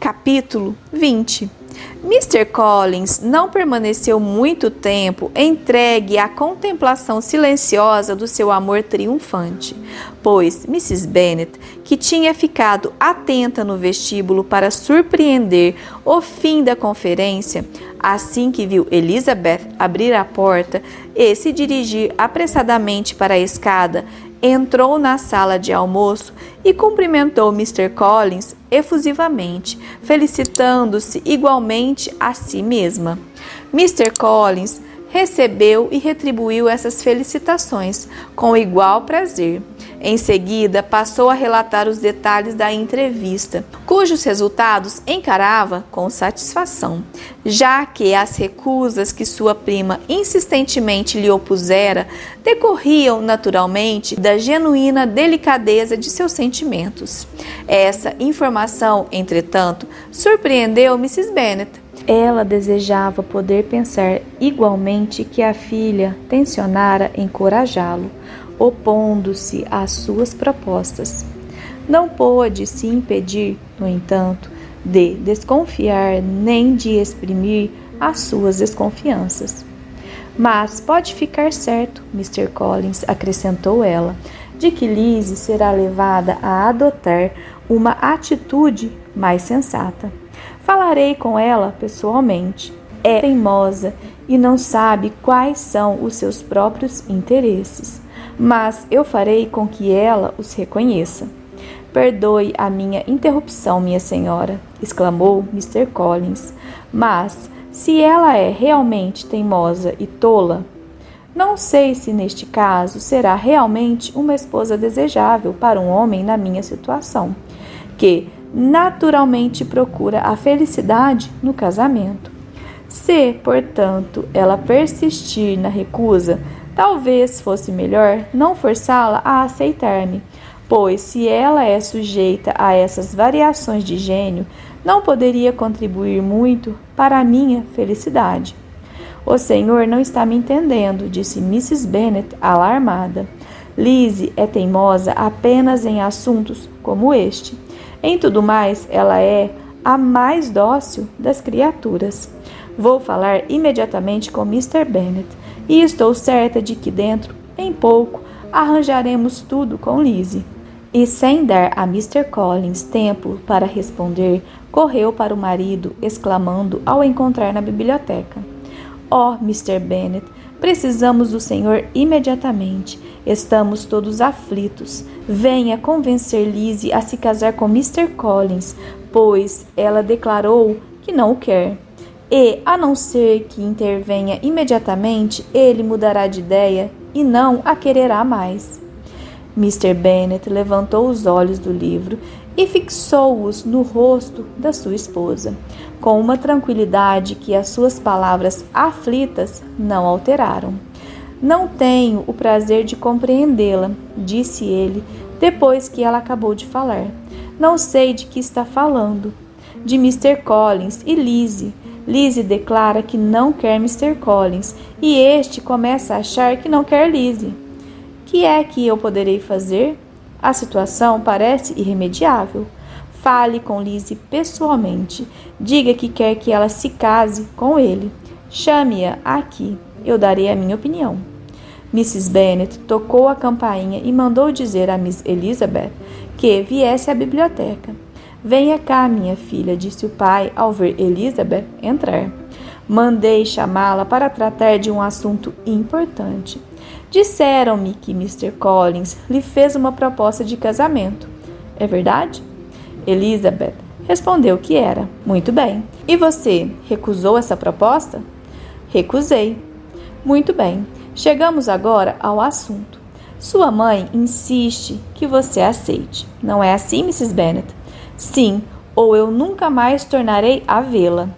Capítulo 20 Mr. Collins não permaneceu muito tempo entregue à contemplação silenciosa do seu amor triunfante, pois Mrs. Bennet, que tinha ficado atenta no vestíbulo para surpreender o fim da conferência, assim que viu Elizabeth abrir a porta e se dirigir apressadamente para a escada, entrou na sala de almoço e cumprimentou Mr. Collins efusivamente, felicitando-se igualmente a si mesma. Mr. Collins recebeu e retribuiu essas felicitações com igual prazer. Em seguida, passou a relatar os detalhes da entrevista, cujos resultados encarava com satisfação, já que as recusas que sua prima insistentemente lhe opusera decorriam naturalmente da genuína delicadeza de seus sentimentos. Essa informação, entretanto, surpreendeu Mrs. Bennet. Ela desejava poder pensar igualmente que a filha tensionara encorajá-lo opondo-se às suas propostas. Não pôde se impedir, no entanto, de desconfiar nem de exprimir as suas desconfianças. Mas pode ficar certo, Mr. Collins, acrescentou ela, de que Lizzie será levada a adotar uma atitude mais sensata. Falarei com ela pessoalmente. É teimosa e não sabe quais são os seus próprios interesses mas eu farei com que ela os reconheça. Perdoe a minha interrupção, minha senhora, exclamou Mr. Collins. Mas, se ela é realmente teimosa e tola, não sei se neste caso será realmente uma esposa desejável para um homem na minha situação, que naturalmente procura a felicidade no casamento. Se, portanto, ela persistir na recusa, Talvez fosse melhor não forçá-la a aceitar-me, pois se ela é sujeita a essas variações de gênio, não poderia contribuir muito para a minha felicidade. O senhor não está me entendendo, disse Mrs. Bennet, alarmada. Lizzie é teimosa apenas em assuntos como este. Em tudo mais, ela é a mais dócil das criaturas. Vou falar imediatamente com Mr. Bennet e estou certa de que dentro, em pouco, arranjaremos tudo com Lizzie. E sem dar a Mr. Collins tempo para responder, correu para o marido, exclamando ao encontrar na biblioteca: Oh, Mr. Bennet, precisamos do senhor imediatamente. Estamos todos aflitos. Venha convencer Lizzie a se casar com Mr. Collins, pois ela declarou que não o quer e, a não ser que intervenha imediatamente, ele mudará de ideia e não a quererá mais. Mr. Bennet levantou os olhos do livro e fixou-os no rosto da sua esposa, com uma tranquilidade que as suas palavras aflitas não alteraram. Não tenho o prazer de compreendê-la, disse ele, depois que ela acabou de falar. Não sei de que está falando. De Mr. Collins e Lizzie Lizzie declara que não quer Mr. Collins e este começa a achar que não quer Lizzie. Que é que eu poderei fazer? A situação parece irremediável. Fale com Lizzie pessoalmente. Diga que quer que ela se case com ele. Chame-a aqui. Eu darei a minha opinião. Mrs. Bennet tocou a campainha e mandou dizer a Miss Elizabeth que viesse à biblioteca. Venha cá, minha filha, disse o pai ao ver Elizabeth entrar. Mandei chamá-la para tratar de um assunto importante. Disseram-me que Mr. Collins lhe fez uma proposta de casamento. É verdade? Elizabeth respondeu que era. Muito bem. E você recusou essa proposta? Recusei. Muito bem. Chegamos agora ao assunto. Sua mãe insiste que você aceite. Não é assim, Mrs. Bennet? Sim, ou eu nunca mais tornarei a vê-la.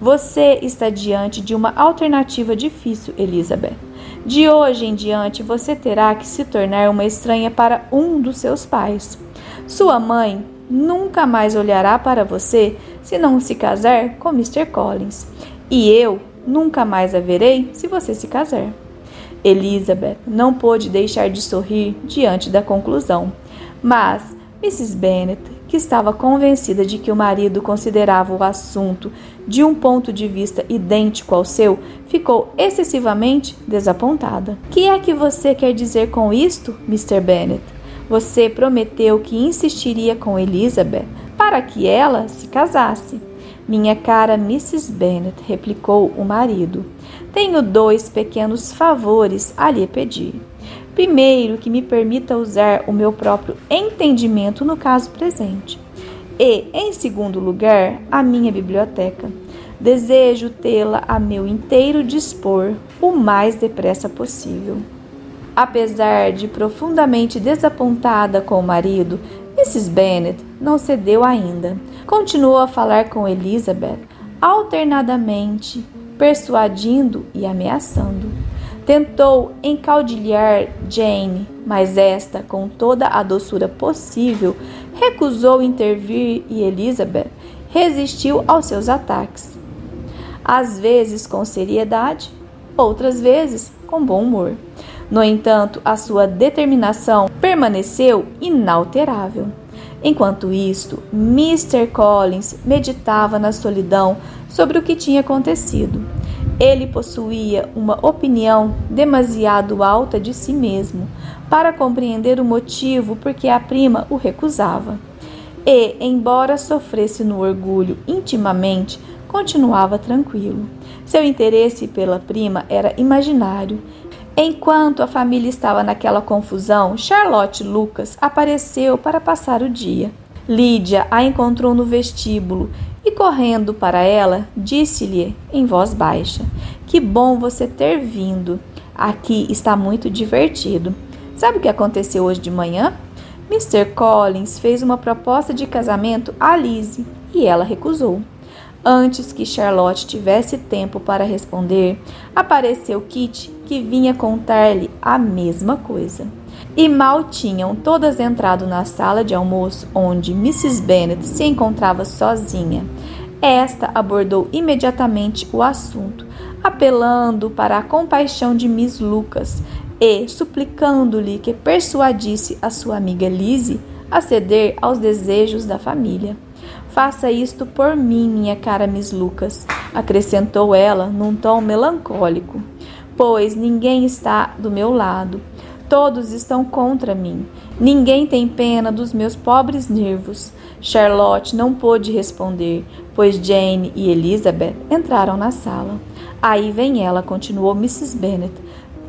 Você está diante de uma alternativa difícil, Elizabeth. De hoje em diante, você terá que se tornar uma estranha para um dos seus pais. Sua mãe nunca mais olhará para você se não se casar com Mr. Collins. E eu nunca mais a verei se você se casar. Elizabeth não pôde deixar de sorrir diante da conclusão. Mas Mrs. Bennet que estava convencida de que o marido considerava o assunto de um ponto de vista idêntico ao seu, ficou excessivamente desapontada. Que é que você quer dizer com isto, Mr. Bennet? Você prometeu que insistiria com Elizabeth para que ela se casasse. Minha cara Mrs. Bennet, replicou o marido, tenho dois pequenos favores a lhe pedir. Primeiro, que me permita usar o meu próprio entendimento no caso presente. E, em segundo lugar, a minha biblioteca. Desejo tê-la a meu inteiro dispor o mais depressa possível. Apesar de profundamente desapontada com o marido, Mrs. Bennet não cedeu ainda. Continuou a falar com Elizabeth, alternadamente, persuadindo e ameaçando. Tentou encaudilhar Jane, mas esta, com toda a doçura possível, recusou intervir e Elizabeth resistiu aos seus ataques. Às vezes com seriedade, outras vezes com bom humor. No entanto, a sua determinação permaneceu inalterável. Enquanto isto, Mr. Collins meditava na solidão sobre o que tinha acontecido. Ele possuía uma opinião demasiado alta de si mesmo para compreender o motivo por que a prima o recusava. E, embora sofresse no orgulho intimamente, continuava tranquilo. Seu interesse pela prima era imaginário. Enquanto a família estava naquela confusão, Charlotte Lucas apareceu para passar o dia. Lídia a encontrou no vestíbulo e, correndo para ela, disse-lhe em voz baixa: Que bom você ter vindo. Aqui está muito divertido. Sabe o que aconteceu hoje de manhã? Mr. Collins fez uma proposta de casamento a Lizzie e ela recusou. Antes que Charlotte tivesse tempo para responder, apareceu Kit, que vinha contar-lhe a mesma coisa. E mal tinham todas entrado na sala de almoço, onde Mrs. Bennet se encontrava sozinha. Esta abordou imediatamente o assunto, apelando para a compaixão de Miss Lucas e suplicando-lhe que persuadisse a sua amiga Lizzie a ceder aos desejos da família. Faça isto por mim, minha cara Miss Lucas, acrescentou ela num tom melancólico, pois ninguém está do meu lado. Todos estão contra mim. Ninguém tem pena dos meus pobres nervos. Charlotte não pôde responder, pois Jane e Elizabeth entraram na sala. Aí vem ela, continuou Mrs. Bennet,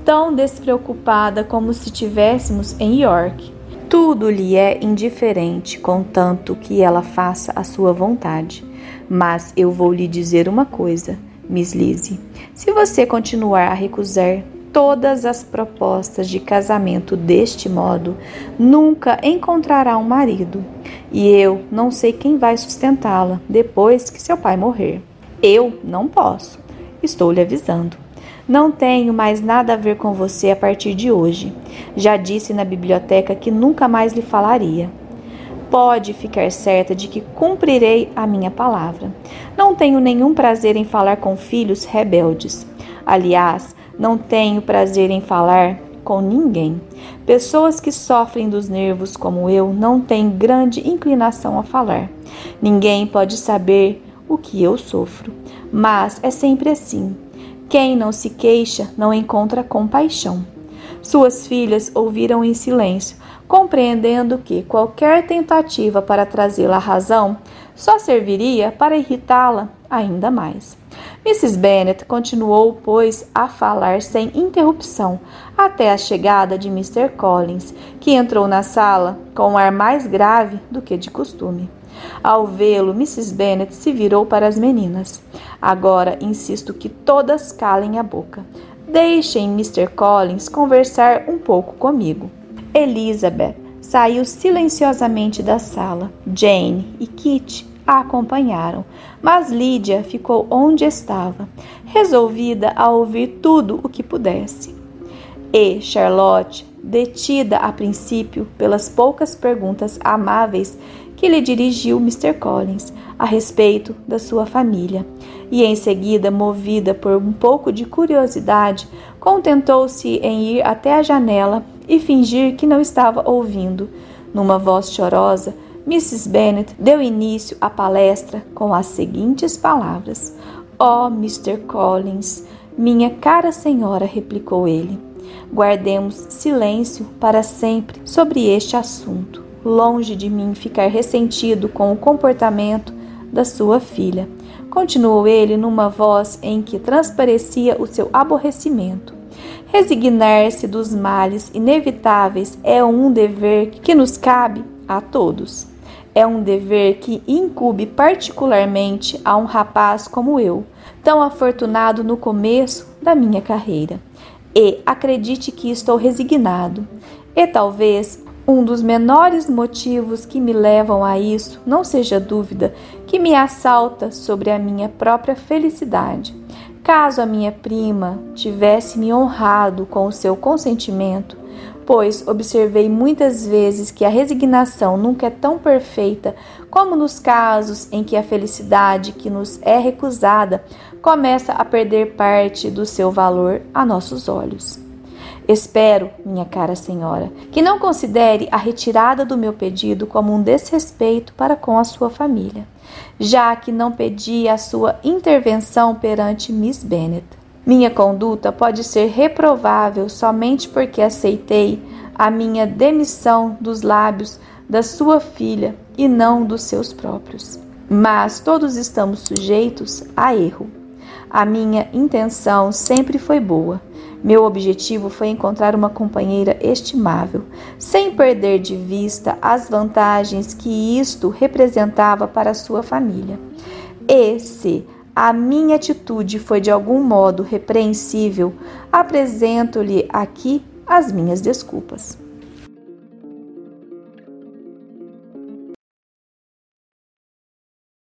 tão despreocupada como se estivéssemos em York. Tudo lhe é indiferente, contanto que ela faça a sua vontade. Mas eu vou lhe dizer uma coisa, Miss Lizzie. Se você continuar a recusar todas as propostas de casamento deste modo, nunca encontrará um marido. E eu não sei quem vai sustentá-la depois que seu pai morrer. Eu não posso. Estou lhe avisando. Não tenho mais nada a ver com você a partir de hoje. Já disse na biblioteca que nunca mais lhe falaria. Pode ficar certa de que cumprirei a minha palavra. Não tenho nenhum prazer em falar com filhos rebeldes. Aliás, não tenho prazer em falar com ninguém. Pessoas que sofrem dos nervos como eu não têm grande inclinação a falar. Ninguém pode saber o que eu sofro, mas é sempre assim. Quem não se queixa não encontra compaixão. Suas filhas ouviram em silêncio, compreendendo que qualquer tentativa para trazê-la à razão só serviria para irritá-la ainda mais. Mrs. Bennet continuou, pois, a falar sem interrupção até a chegada de Mr. Collins, que entrou na sala com um ar mais grave do que de costume. Ao vê-lo, Mrs. Bennet se virou para as meninas. Agora insisto que todas calem a boca. Deixem Mr. Collins conversar um pouco comigo. Elizabeth saiu silenciosamente da sala. Jane e Kit a acompanharam, mas Lídia ficou onde estava, resolvida a ouvir tudo o que pudesse. E Charlotte, detida a princípio pelas poucas perguntas amáveis que lhe dirigiu Mr. Collins a respeito da sua família, e em seguida, movida por um pouco de curiosidade, contentou-se em ir até a janela e fingir que não estava ouvindo. Numa voz chorosa, Mrs. Bennet deu início à palestra com as seguintes palavras: Oh, Mr. Collins, minha cara senhora, replicou ele, guardemos silêncio para sempre sobre este assunto. Longe de mim ficar ressentido com o comportamento da sua filha. Continuou ele numa voz em que transparecia o seu aborrecimento. Resignar-se dos males inevitáveis é um dever que nos cabe a todos. É um dever que incube particularmente a um rapaz como eu, tão afortunado no começo da minha carreira. E acredite que estou resignado. E talvez um dos menores motivos que me levam a isso não seja dúvida que me assalta sobre a minha própria felicidade. Caso a minha prima tivesse me honrado com o seu consentimento, pois observei muitas vezes que a resignação nunca é tão perfeita como nos casos em que a felicidade que nos é recusada começa a perder parte do seu valor a nossos olhos. Espero, minha cara senhora, que não considere a retirada do meu pedido como um desrespeito para com a sua família, já que não pedi a sua intervenção perante Miss Bennet. Minha conduta pode ser reprovável somente porque aceitei a minha demissão dos lábios da sua filha e não dos seus próprios. Mas todos estamos sujeitos a erro. A minha intenção sempre foi boa. Meu objetivo foi encontrar uma companheira estimável, sem perder de vista as vantagens que isto representava para sua família. E se a minha atitude foi de algum modo repreensível, apresento-lhe aqui as minhas desculpas.